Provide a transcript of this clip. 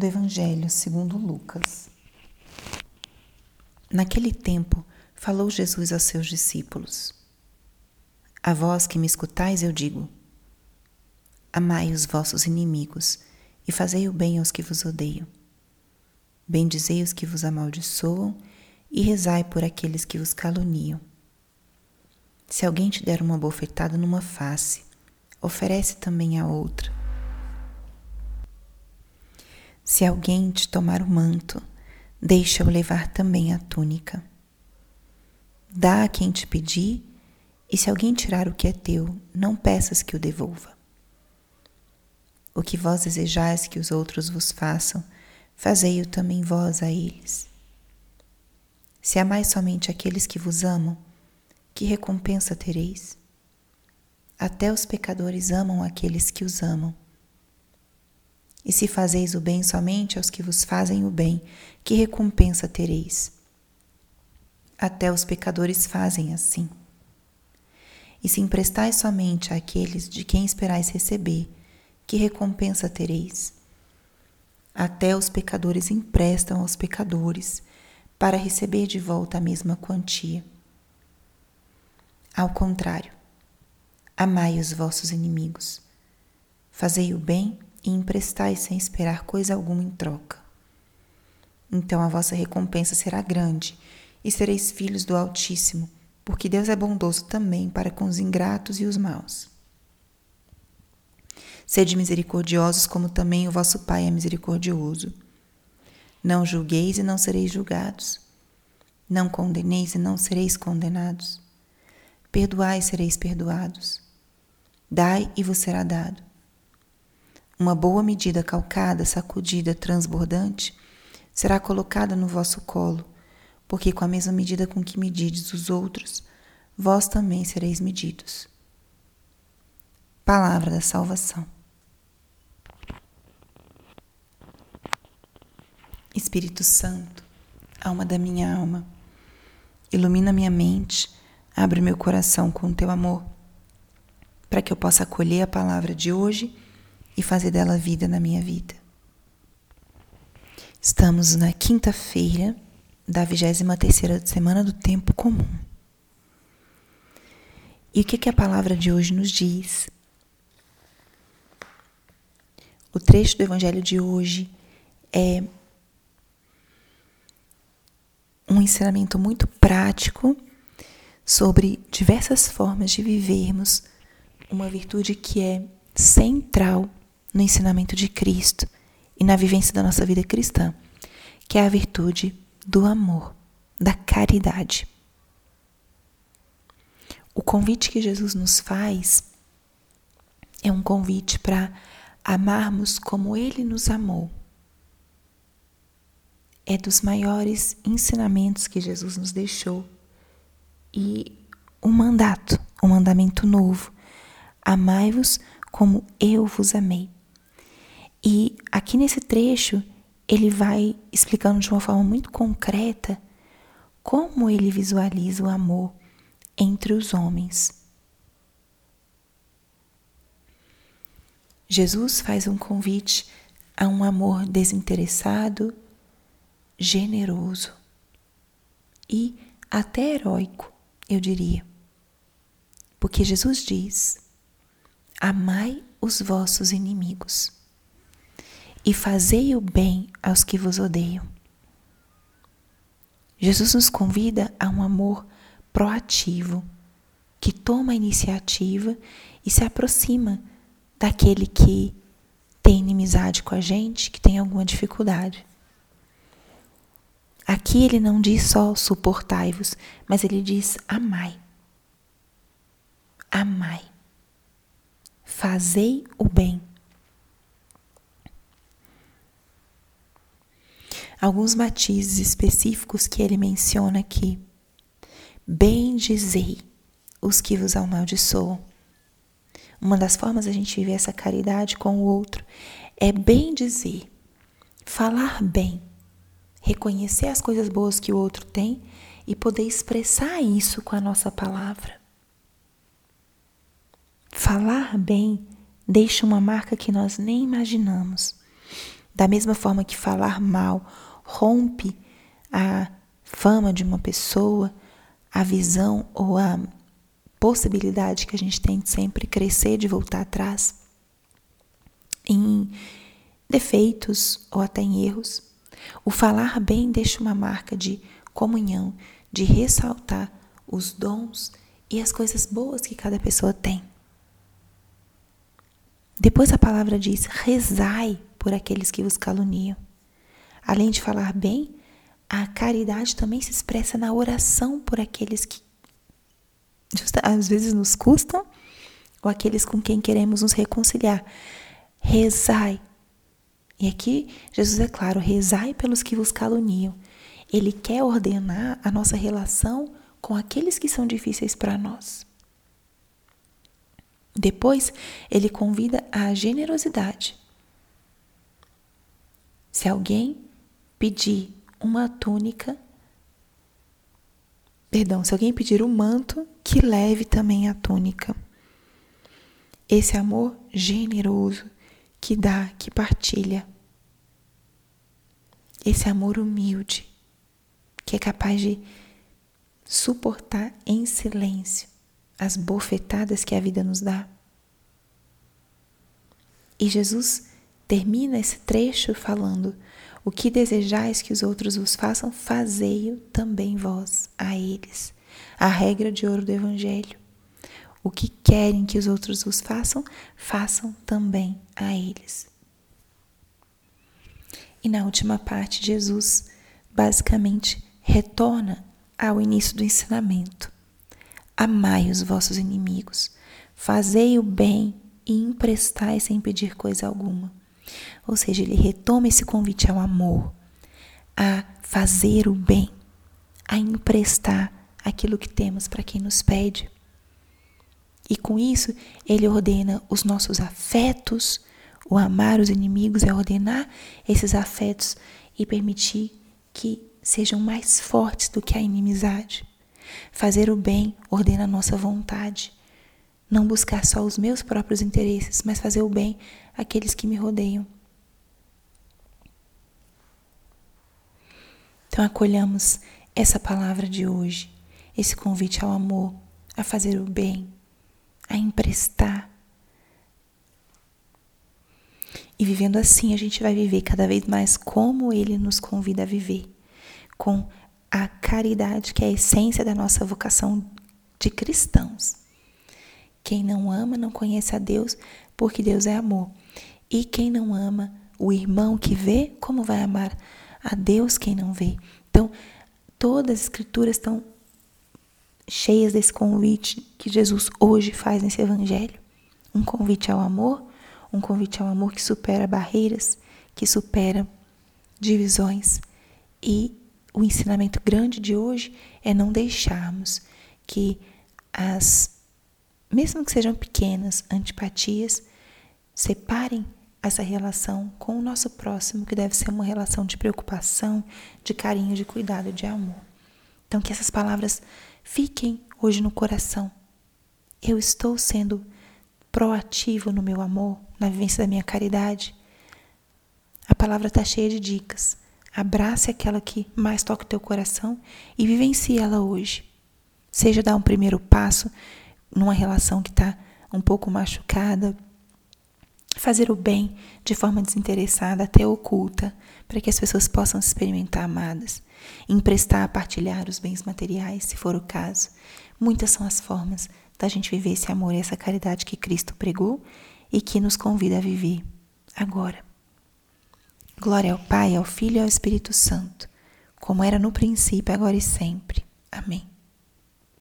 do Evangelho segundo Lucas. Naquele tempo, falou Jesus aos seus discípulos: A vós que me escutais, eu digo: Amai os vossos inimigos e fazei o bem aos que vos odeiam. Bendizei os que vos amaldiçoam e rezai por aqueles que vos caluniam. Se alguém te der uma bofetada numa face, oferece também a outra. Se alguém te tomar o manto, deixa-o levar também a túnica. Dá a quem te pedir, e se alguém tirar o que é teu, não peças que o devolva. O que vós desejais que os outros vos façam, fazei-o também vós a eles. Se amais somente aqueles que vos amam, que recompensa tereis? Até os pecadores amam aqueles que os amam. E se fazeis o bem somente aos que vos fazem o bem, que recompensa tereis? Até os pecadores fazem assim. E se emprestais somente àqueles de quem esperais receber, que recompensa tereis? Até os pecadores emprestam aos pecadores, para receber de volta a mesma quantia. Ao contrário, amai os vossos inimigos, fazei o bem e emprestai sem esperar coisa alguma em troca. Então a vossa recompensa será grande e sereis filhos do Altíssimo, porque Deus é bondoso também para com os ingratos e os maus. Sede misericordiosos, como também o vosso Pai é misericordioso. Não julgueis e não sereis julgados. Não condeneis e não sereis condenados. Perdoai e sereis perdoados. Dai e vos será dado. Uma boa medida calcada, sacudida, transbordante, será colocada no vosso colo, porque com a mesma medida com que medides os outros, vós também sereis medidos. Palavra da salvação. Espírito Santo, alma da minha alma, ilumina minha mente, abre meu coração com o teu amor, para que eu possa acolher a palavra de hoje e fazer dela vida na minha vida. Estamos na quinta-feira da 23 terceira semana do tempo comum. E o que, que a palavra de hoje nos diz? O trecho do evangelho de hoje é um ensinamento muito prático sobre diversas formas de vivermos uma virtude que é central no ensinamento de Cristo e na vivência da nossa vida cristã, que é a virtude do amor, da caridade. O convite que Jesus nos faz é um convite para amarmos como Ele nos amou é dos maiores ensinamentos que Jesus nos deixou. E um mandato, um mandamento novo: amai-vos como eu vos amei. E aqui nesse trecho, ele vai explicando de uma forma muito concreta como ele visualiza o amor entre os homens. Jesus faz um convite a um amor desinteressado, generoso e até heróico, eu diria. Porque Jesus diz: Amai os vossos inimigos e fazei o bem aos que vos odeiam. Jesus nos convida a um amor proativo, que toma a iniciativa e se aproxima daquele que tem inimizade com a gente, que tem alguma dificuldade. Aqui ele não diz só suportai-vos, mas ele diz amai. Amai. Fazei o bem. Alguns matizes específicos que ele menciona aqui. Bendizei os que vos amaldiçoam. Uma das formas a gente viver essa caridade com o outro é bem dizer, falar bem reconhecer as coisas boas que o outro tem e poder expressar isso com a nossa palavra. Falar bem deixa uma marca que nós nem imaginamos. Da mesma forma que falar mal rompe a fama de uma pessoa, a visão ou a possibilidade que a gente tem de sempre crescer, de voltar atrás em defeitos ou até em erros. O falar bem deixa uma marca de comunhão, de ressaltar os dons e as coisas boas que cada pessoa tem. Depois a palavra diz: rezai por aqueles que vos caluniam. Além de falar bem, a caridade também se expressa na oração por aqueles que às vezes nos custam ou aqueles com quem queremos nos reconciliar. Rezai. E aqui Jesus é claro: rezai pelos que vos caluniam. Ele quer ordenar a nossa relação com aqueles que são difíceis para nós. Depois, ele convida a generosidade. Se alguém pedir uma túnica, perdão, se alguém pedir o um manto, que leve também a túnica. Esse amor generoso que dá, que partilha. Esse amor humilde que é capaz de suportar em silêncio as bofetadas que a vida nos dá. E Jesus termina esse trecho falando: O que desejais que os outros vos façam, fazei-o também vós a eles. A regra de ouro do Evangelho. O que querem que os outros vos façam, façam também a eles. E na última parte, Jesus basicamente retorna ao início do ensinamento. Amai os vossos inimigos, fazei o bem e emprestai sem pedir coisa alguma. Ou seja, ele retoma esse convite ao amor, a fazer o bem, a emprestar aquilo que temos para quem nos pede. E com isso, ele ordena os nossos afetos, o amar os inimigos é ordenar esses afetos e permitir que sejam mais fortes do que a inimizade. Fazer o bem ordena a nossa vontade. Não buscar só os meus próprios interesses, mas fazer o bem àqueles que me rodeiam. Então acolhamos essa palavra de hoje, esse convite ao amor, a fazer o bem, a emprestar. E vivendo assim, a gente vai viver cada vez mais como Ele nos convida a viver, com a caridade, que é a essência da nossa vocação de cristãos. Quem não ama não conhece a Deus, porque Deus é amor. E quem não ama o irmão que vê, como vai amar a Deus quem não vê? Então, todas as escrituras estão cheias desse convite que Jesus hoje faz nesse evangelho. Um convite ao amor, um convite ao amor que supera barreiras, que supera divisões e o ensinamento grande de hoje é não deixarmos que as, mesmo que sejam pequenas, antipatias, separem essa relação com o nosso próximo, que deve ser uma relação de preocupação, de carinho, de cuidado, de amor. Então, que essas palavras fiquem hoje no coração. Eu estou sendo proativo no meu amor, na vivência da minha caridade. A palavra está cheia de dicas. Abrace aquela que mais toca o teu coração e vivencie ela hoje. Seja dar um primeiro passo numa relação que está um pouco machucada, fazer o bem de forma desinteressada, até oculta, para que as pessoas possam se experimentar amadas, emprestar, partilhar os bens materiais, se for o caso. Muitas são as formas da gente viver esse amor e essa caridade que Cristo pregou e que nos convida a viver agora. Glória ao Pai, ao Filho e ao Espírito Santo, como era no princípio, agora e sempre. Amém.